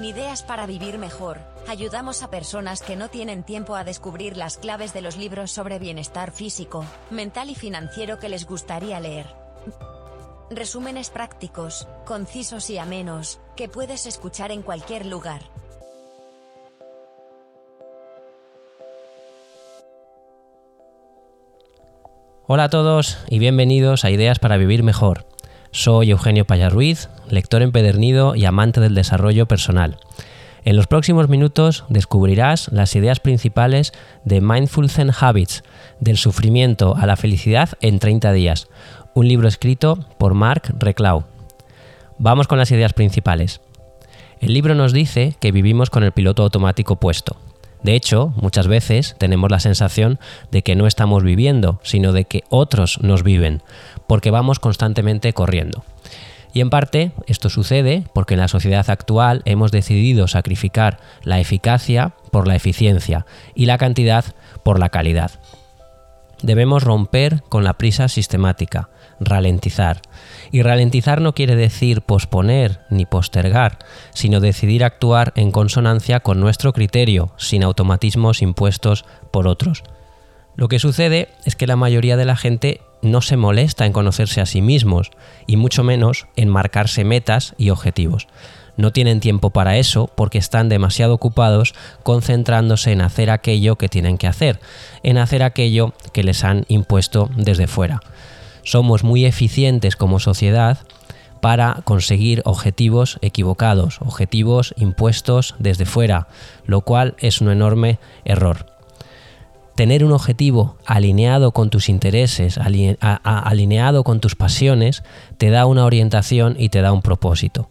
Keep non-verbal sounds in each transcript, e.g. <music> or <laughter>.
En Ideas para Vivir Mejor, ayudamos a personas que no tienen tiempo a descubrir las claves de los libros sobre bienestar físico, mental y financiero que les gustaría leer. Resúmenes prácticos, concisos y amenos, que puedes escuchar en cualquier lugar. Hola a todos y bienvenidos a Ideas para Vivir Mejor soy Eugenio Payarruiz, lector empedernido y amante del desarrollo personal. En los próximos minutos descubrirás las ideas principales de Mindful Zen Habits, del sufrimiento a la felicidad en 30 días, un libro escrito por Mark Reclau. Vamos con las ideas principales. El libro nos dice que vivimos con el piloto automático puesto. De hecho, muchas veces tenemos la sensación de que no estamos viviendo, sino de que otros nos viven, porque vamos constantemente corriendo. Y en parte esto sucede porque en la sociedad actual hemos decidido sacrificar la eficacia por la eficiencia y la cantidad por la calidad. Debemos romper con la prisa sistemática, ralentizar. Y ralentizar no quiere decir posponer ni postergar, sino decidir actuar en consonancia con nuestro criterio, sin automatismos impuestos por otros. Lo que sucede es que la mayoría de la gente no se molesta en conocerse a sí mismos y mucho menos en marcarse metas y objetivos. No tienen tiempo para eso porque están demasiado ocupados concentrándose en hacer aquello que tienen que hacer, en hacer aquello que les han impuesto desde fuera. Somos muy eficientes como sociedad para conseguir objetivos equivocados, objetivos impuestos desde fuera, lo cual es un enorme error tener un objetivo alineado con tus intereses, alineado con tus pasiones, te da una orientación y te da un propósito.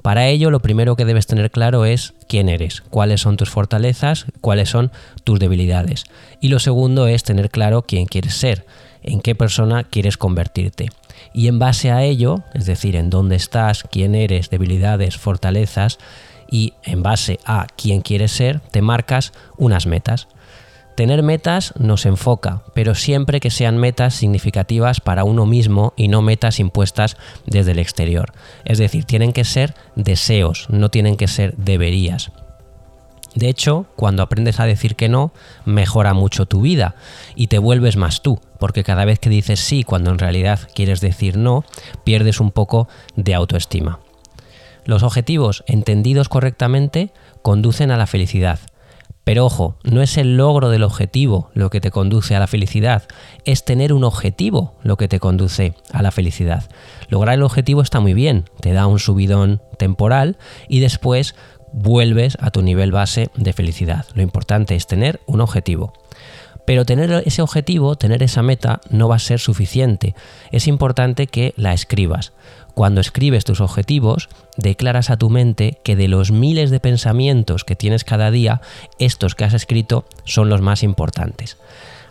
Para ello, lo primero que debes tener claro es quién eres, cuáles son tus fortalezas, cuáles son tus debilidades. Y lo segundo es tener claro quién quieres ser, en qué persona quieres convertirte. Y en base a ello, es decir, en dónde estás, quién eres, debilidades, fortalezas, y en base a quién quieres ser, te marcas unas metas. Tener metas nos enfoca, pero siempre que sean metas significativas para uno mismo y no metas impuestas desde el exterior. Es decir, tienen que ser deseos, no tienen que ser deberías. De hecho, cuando aprendes a decir que no, mejora mucho tu vida y te vuelves más tú, porque cada vez que dices sí cuando en realidad quieres decir no, pierdes un poco de autoestima. Los objetivos entendidos correctamente conducen a la felicidad, pero ojo, no es el logro del objetivo lo que te conduce a la felicidad, es tener un objetivo lo que te conduce a la felicidad. Lograr el objetivo está muy bien, te da un subidón temporal y después vuelves a tu nivel base de felicidad. Lo importante es tener un objetivo. Pero tener ese objetivo, tener esa meta, no va a ser suficiente. Es importante que la escribas. Cuando escribes tus objetivos, declaras a tu mente que de los miles de pensamientos que tienes cada día, estos que has escrito son los más importantes.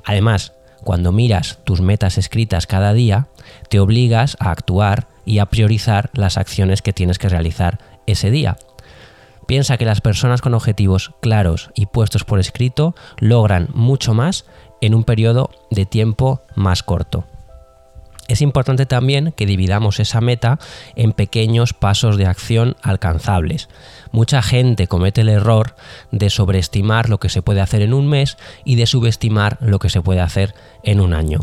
Además, cuando miras tus metas escritas cada día, te obligas a actuar y a priorizar las acciones que tienes que realizar ese día. Piensa que las personas con objetivos claros y puestos por escrito logran mucho más en un periodo de tiempo más corto. Es importante también que dividamos esa meta en pequeños pasos de acción alcanzables. Mucha gente comete el error de sobreestimar lo que se puede hacer en un mes y de subestimar lo que se puede hacer en un año.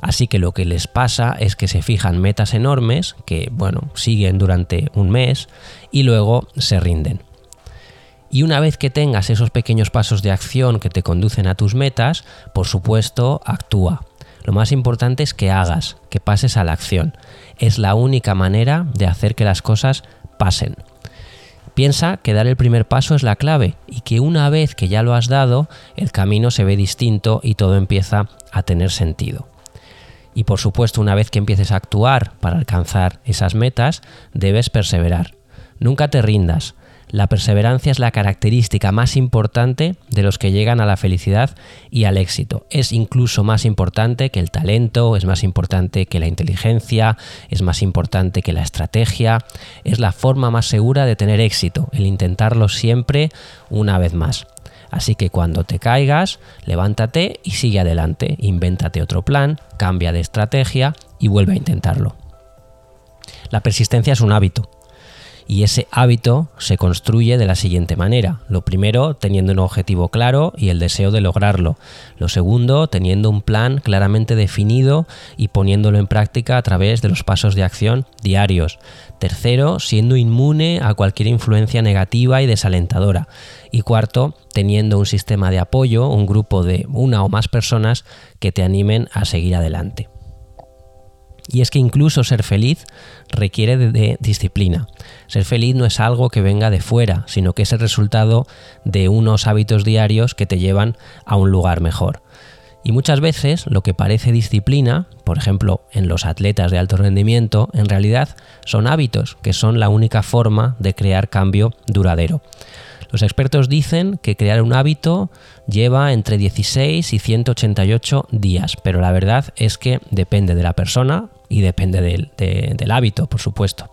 Así que lo que les pasa es que se fijan metas enormes que, bueno, siguen durante un mes y luego se rinden. Y una vez que tengas esos pequeños pasos de acción que te conducen a tus metas, por supuesto, actúa. Lo más importante es que hagas, que pases a la acción. Es la única manera de hacer que las cosas pasen. Piensa que dar el primer paso es la clave y que una vez que ya lo has dado, el camino se ve distinto y todo empieza a tener sentido. Y por supuesto, una vez que empieces a actuar para alcanzar esas metas, debes perseverar. Nunca te rindas, la perseverancia es la característica más importante de los que llegan a la felicidad y al éxito. Es incluso más importante que el talento, es más importante que la inteligencia, es más importante que la estrategia. Es la forma más segura de tener éxito, el intentarlo siempre una vez más. Así que cuando te caigas, levántate y sigue adelante, invéntate otro plan, cambia de estrategia y vuelve a intentarlo. La persistencia es un hábito y ese hábito se construye de la siguiente manera. Lo primero, teniendo un objetivo claro y el deseo de lograrlo. Lo segundo, teniendo un plan claramente definido y poniéndolo en práctica a través de los pasos de acción diarios. Tercero, siendo inmune a cualquier influencia negativa y desalentadora. Y cuarto, teniendo un sistema de apoyo, un grupo de una o más personas que te animen a seguir adelante. Y es que incluso ser feliz requiere de, disciplina. Ser feliz no es algo que venga de fuera, sino que es el resultado de unos hábitos diarios que te llevan a un lugar mejor. Y muchas veces lo que parece disciplina, por ejemplo en los atletas de alto rendimiento, en realidad son hábitos, que son la única forma de crear cambio duradero. Los expertos dicen que crear un hábito lleva entre 16 y 188 días, pero la verdad es que depende de la persona y depende del, del hábito, por supuesto.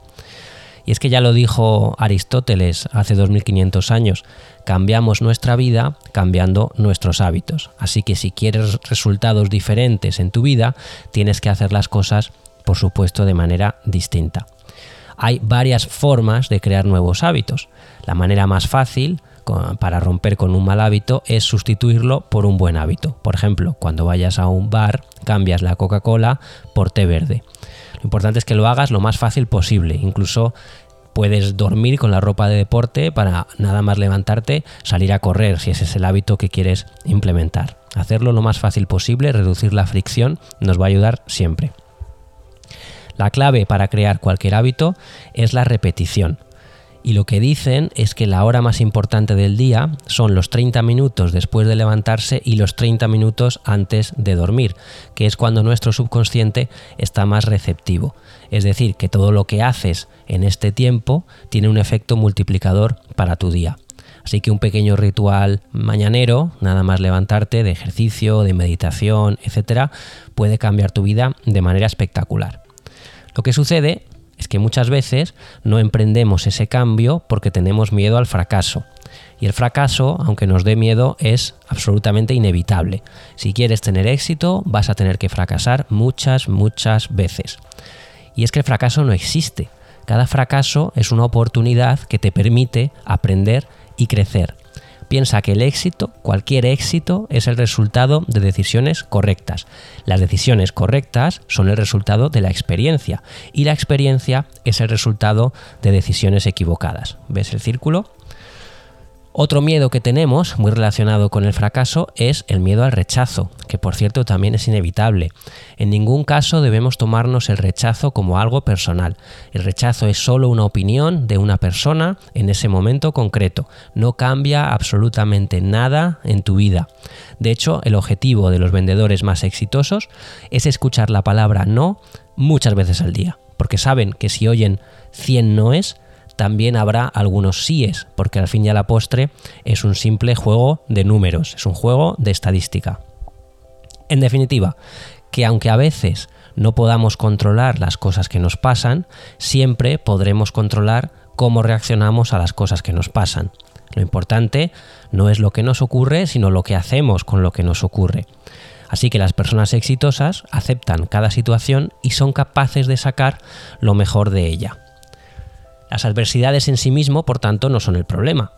Y es que ya lo dijo Aristóteles hace 2500 años, cambiamos nuestra vida cambiando nuestros hábitos. Así que si quieres resultados diferentes en tu vida, tienes que hacer las cosas, por supuesto, de manera distinta. Hay varias formas de crear nuevos hábitos. La manera más fácil para romper con un mal hábito es sustituirlo por un buen hábito. Por ejemplo, cuando vayas a un bar, cambias la Coca-Cola por té verde. Lo importante es que lo hagas lo más fácil posible. Incluso puedes dormir con la ropa de deporte para nada más levantarte, salir a correr, si ese es el hábito que quieres implementar. Hacerlo lo más fácil posible, reducir la fricción, nos va a ayudar siempre. La clave para crear cualquier hábito es la repetición. Y lo que dicen es que la hora más importante del día son los 30 minutos después de levantarse y los 30 minutos antes de dormir, que es cuando nuestro subconsciente está más receptivo. Es decir, que todo lo que haces en este tiempo tiene un efecto multiplicador para tu día. Así que un pequeño ritual mañanero, nada más levantarte, de ejercicio, de meditación, etcétera, puede cambiar tu vida de manera espectacular. Lo que sucede es que muchas veces no emprendemos ese cambio porque tenemos miedo al fracaso. Y el fracaso, aunque nos dé miedo, es absolutamente inevitable. Si quieres tener éxito, vas a tener que fracasar muchas, muchas veces. Y es que el fracaso no existe. Cada fracaso es una oportunidad que te permite aprender y crecer. Piensa que el éxito, cualquier éxito, es el resultado de decisiones correctas. Las decisiones correctas son el resultado de la experiencia y la experiencia es el resultado de decisiones equivocadas. ¿Ves el círculo? Otro miedo que tenemos, muy relacionado con el fracaso, es el miedo al rechazo, que por cierto también es inevitable. En ningún caso debemos tomarnos el rechazo como algo personal. El rechazo es solo una opinión de una persona en ese momento concreto. No cambia absolutamente nada en tu vida. De hecho, el objetivo de los vendedores más exitosos es escuchar la palabra no muchas veces al día, porque saben que si oyen 100 noes, también habrá algunos síes, porque al fin y a la postre es un simple juego de números, es un juego de estadística. En definitiva, que aunque a veces no podamos controlar las cosas que nos pasan, siempre podremos controlar cómo reaccionamos a las cosas que nos pasan. Lo importante no es lo que nos ocurre, sino lo que hacemos con lo que nos ocurre. Así que las personas exitosas aceptan cada situación y son capaces de sacar lo mejor de ella. Las adversidades en sí mismo, por tanto, no son el problema.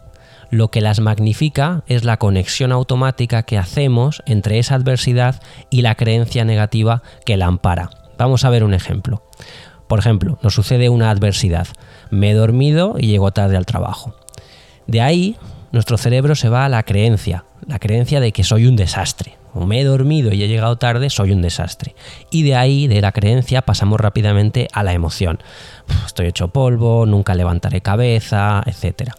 Lo que las magnifica es la conexión automática que hacemos entre esa adversidad y la creencia negativa que la ampara. Vamos a ver un ejemplo. Por ejemplo, nos sucede una adversidad. Me he dormido y llego tarde al trabajo. De ahí, nuestro cerebro se va a la creencia, la creencia de que soy un desastre me he dormido y he llegado tarde, soy un desastre. Y de ahí, de la creencia, pasamos rápidamente a la emoción. Estoy hecho polvo, nunca levantaré cabeza, etc.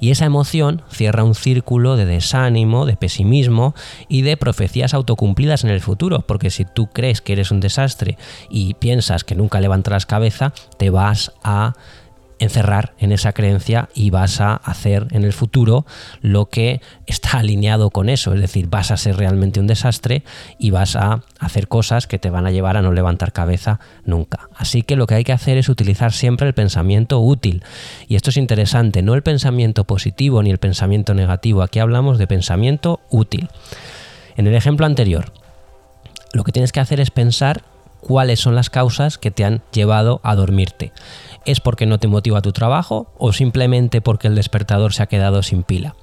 Y esa emoción cierra un círculo de desánimo, de pesimismo y de profecías autocumplidas en el futuro, porque si tú crees que eres un desastre y piensas que nunca levantarás cabeza, te vas a encerrar en esa creencia y vas a hacer en el futuro lo que está <laughs> alineado con eso, es decir, vas a ser realmente un desastre y vas a hacer cosas que te van a llevar a no levantar cabeza nunca. Así que lo que hay que hacer es utilizar siempre el pensamiento útil. Y esto es interesante, no el pensamiento positivo ni el pensamiento negativo, aquí hablamos de pensamiento útil. En el ejemplo anterior, lo que tienes que hacer es pensar cuáles son las causas que te han llevado a dormirte. ¿Es porque no te motiva tu trabajo o simplemente porque el despertador se ha quedado sin pila?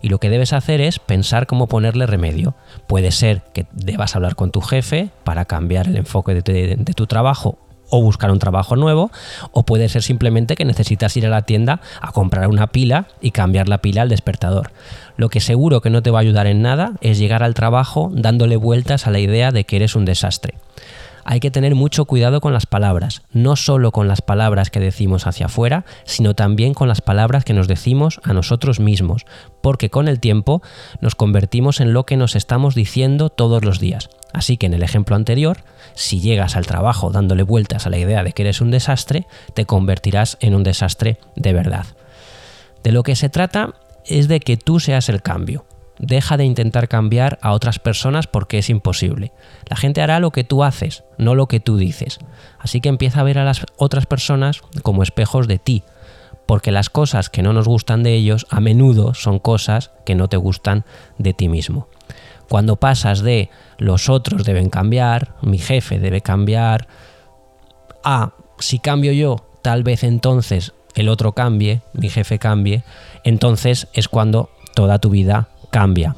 Y lo que debes hacer es pensar cómo ponerle remedio. Puede ser que debas hablar con tu jefe para cambiar el enfoque de, tu trabajo o buscar un trabajo nuevo, o puede ser simplemente que necesitas ir a la tienda a comprar una pila y cambiar la pila al despertador. Lo que seguro que no te va a ayudar en nada es llegar al trabajo dándole vueltas a la idea de que eres un desastre hay que tener mucho cuidado con las palabras, no solo con las palabras que decimos hacia afuera, sino también con las palabras que nos decimos a nosotros mismos, porque con el tiempo nos convertimos en lo que nos estamos diciendo todos los días. Así que en el ejemplo anterior, si llegas al trabajo dándole vueltas a la idea de que eres un desastre, te convertirás en un desastre de verdad. De lo que se trata es de que tú seas el cambio, Deja de intentar cambiar a otras personas porque es imposible. La gente hará lo que tú haces, no lo que tú dices. Así que empieza a ver a las otras personas como espejos de ti, porque las cosas que no nos gustan de ellos a menudo son cosas que no te gustan de ti mismo. Cuando pasas de los otros deben cambiar, mi jefe debe cambiar, a si cambio yo, tal vez entonces el otro cambie, mi jefe cambie, entonces es cuando toda tu vida cambia.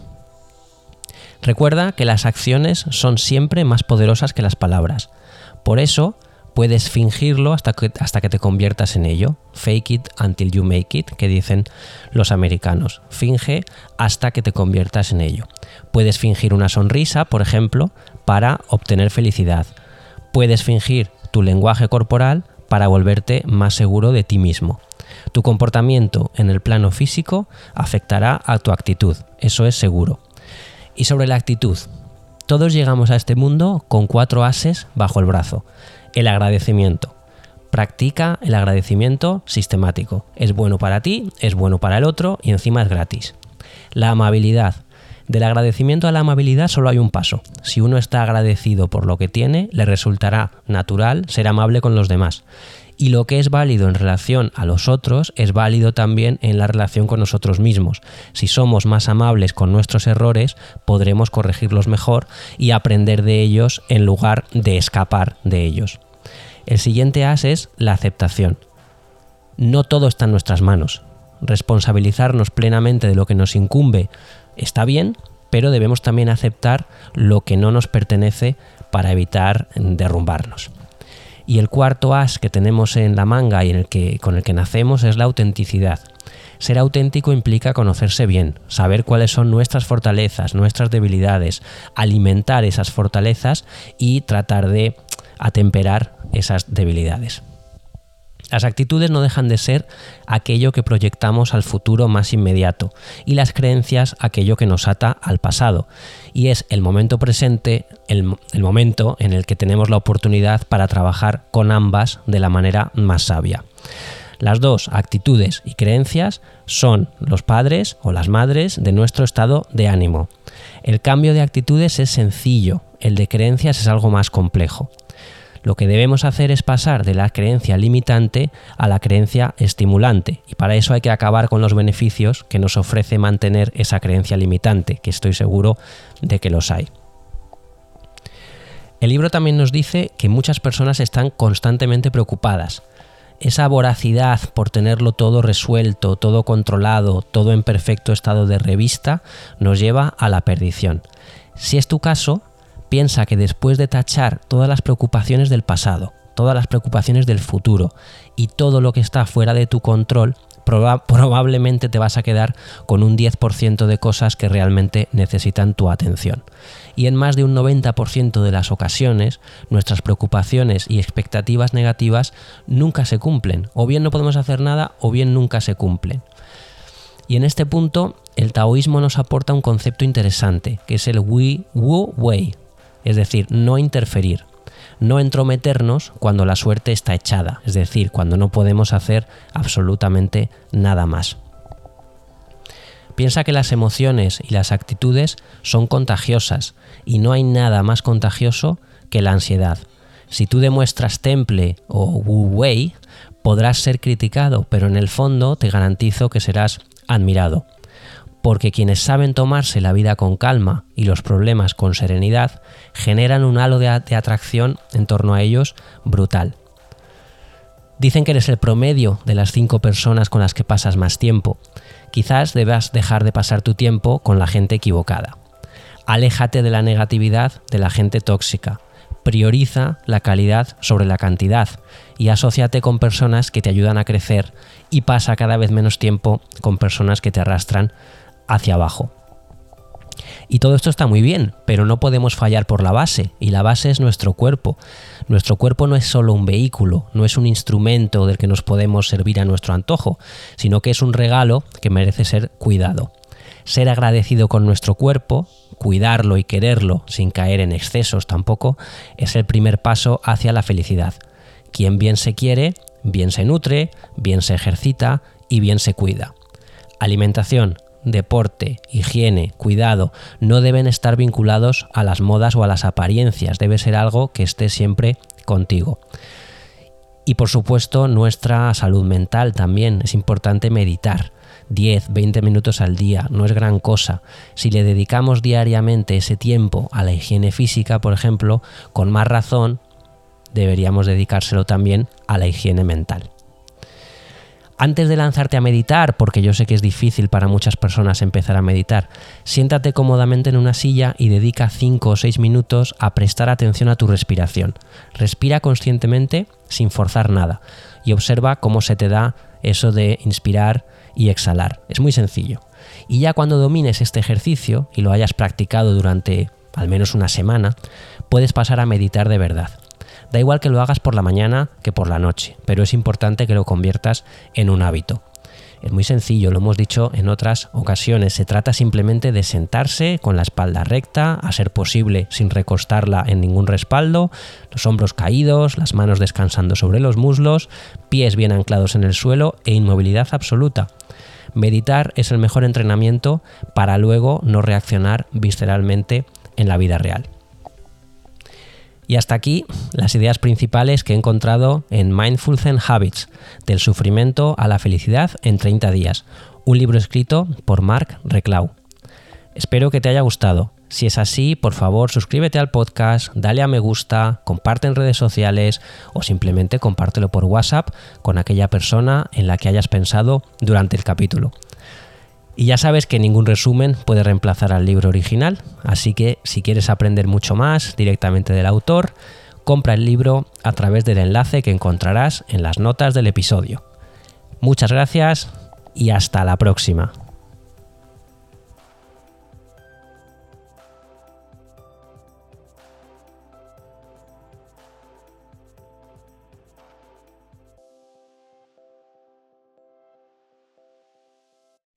Recuerda que las acciones son siempre más poderosas que las palabras. Por eso puedes fingirlo hasta que, hasta que te conviertas en ello. Fake it until you make it, que dicen los americanos. Finge hasta que te conviertas en ello. Puedes fingir una sonrisa, por ejemplo, para obtener felicidad. Puedes fingir tu lenguaje corporal para volverte más seguro de ti mismo. Tu comportamiento en el plano físico afectará a tu actitud, eso es seguro. Y sobre la actitud, todos llegamos a este mundo con cuatro ases bajo el brazo. El agradecimiento. Practica el agradecimiento sistemático. Es bueno para ti, es bueno para el otro y encima es gratis. La amabilidad. Del agradecimiento a la amabilidad solo hay un paso. Si uno está agradecido por lo que tiene, le resultará natural ser amable con los demás. Y lo que es válido en relación a los otros es válido también en la relación con nosotros mismos. Si somos más amables con nuestros errores, podremos corregirlos mejor y aprender de ellos en lugar de escapar de ellos. El siguiente as es la aceptación. No todo está en nuestras manos. Responsabilizarnos plenamente de lo que nos incumbe está bien, pero debemos también aceptar lo que no nos pertenece para evitar derrumbarnos. Y el cuarto as que tenemos en la manga y en el que, con el que nacemos es la autenticidad. Ser auténtico implica conocerse bien, saber cuáles son nuestras fortalezas, nuestras debilidades, alimentar esas fortalezas y tratar de atemperar esas debilidades. Las actitudes no dejan de ser aquello que proyectamos al futuro más inmediato y las creencias aquello que nos ata al pasado. Y es el momento presente, el, momento en el que tenemos la oportunidad para trabajar con ambas de la manera más sabia. Las dos actitudes y creencias son los padres o las madres de nuestro estado de ánimo. El cambio de actitudes es sencillo, el de creencias es algo más complejo. Lo que debemos hacer es pasar de la creencia limitante a la creencia estimulante y para eso hay que acabar con los beneficios que nos ofrece mantener esa creencia limitante, que estoy seguro de que los hay. El libro también nos dice que muchas personas están constantemente preocupadas. Esa voracidad por tenerlo todo resuelto, todo controlado, todo en perfecto estado de revista, nos lleva a la perdición. Si es tu caso, piensa que después de tachar todas las preocupaciones del pasado, todas las preocupaciones del futuro y todo lo que está fuera de tu control, <laughs> probablemente te vas a quedar con un 10% de cosas que realmente necesitan tu atención. Y en más de un 90% de las ocasiones, nuestras preocupaciones y expectativas negativas nunca se cumplen. O bien no podemos hacer nada o bien nunca se cumplen. Y en este punto, el taoísmo nos aporta un concepto interesante, que es el Wu Wei, es decir, no interferir, no entrometernos cuando la suerte está echada, es decir, cuando no podemos hacer absolutamente nada más. Piensa que las emociones y las actitudes son contagiosas y no hay nada más contagioso que la ansiedad. Si tú demuestras temple o wu wei, podrás ser criticado, pero en el fondo te garantizo que serás admirado porque quienes saben tomarse la vida con calma y los problemas con serenidad generan un halo de, atracción en torno a ellos brutal. Dicen que eres el promedio de las cinco personas con las que pasas más tiempo. Quizás debas dejar de pasar tu tiempo con la gente equivocada. Aléjate de la negatividad de la gente tóxica. Prioriza la calidad sobre la cantidad y asóciate con personas que te ayudan a crecer y pasa cada vez menos tiempo con personas que te arrastran hacia abajo. Y todo esto está muy bien, pero no podemos fallar por la base, y la base es nuestro cuerpo. Nuestro cuerpo no es solo un vehículo, no es un instrumento del que nos podemos servir a nuestro antojo, sino que es un regalo que merece ser cuidado. Ser agradecido con nuestro cuerpo, cuidarlo y quererlo sin caer en excesos tampoco, es el primer paso hacia la felicidad. Quien bien se quiere, bien se nutre, bien se ejercita y bien se cuida. Alimentación, deporte, higiene, cuidado, no deben estar vinculados a las modas o a las apariencias, debe ser algo que esté siempre contigo. Y por supuesto nuestra salud mental también, es importante meditar. 10, 20 minutos al día, no es gran cosa. Si le dedicamos diariamente ese tiempo a la higiene física, por ejemplo, con más razón deberíamos dedicárselo también a la higiene mental. Antes de lanzarte a meditar, porque yo sé que es difícil para muchas personas empezar a meditar, siéntate cómodamente en una silla y dedica 5 o 6 minutos a prestar atención a tu respiración. Respira conscientemente sin forzar nada y observa cómo se te da eso de inspirar y exhalar. Es muy sencillo. Y ya cuando domines este ejercicio y lo hayas practicado durante al menos una semana, puedes pasar a meditar de verdad. Da igual que lo hagas por la mañana que por la noche, pero es importante que lo conviertas en un hábito. Es muy sencillo, lo hemos dicho en otras ocasiones. Se trata simplemente de sentarse con la espalda recta, a ser posible sin recostarla en ningún respaldo, los hombros caídos, las manos descansando sobre los muslos, pies bien anclados en el suelo e inmovilidad absoluta. Meditar es el mejor entrenamiento para luego no reaccionar visceralmente en la vida real. Y hasta aquí las ideas principales que he encontrado en Mindful Zen Habits, del sufrimiento a la felicidad en 30 días, un libro escrito por Mark Reclau. Espero que te haya gustado. Si es así, por favor suscríbete al podcast, dale a me gusta, comparte en redes sociales o simplemente compártelo por WhatsApp con aquella persona en la que hayas pensado durante el capítulo. Y ya sabes que ningún resumen puede reemplazar al libro original, así que si quieres aprender mucho más directamente del autor, compra el libro a través del enlace que encontrarás en las notas del episodio. Muchas gracias y hasta la próxima.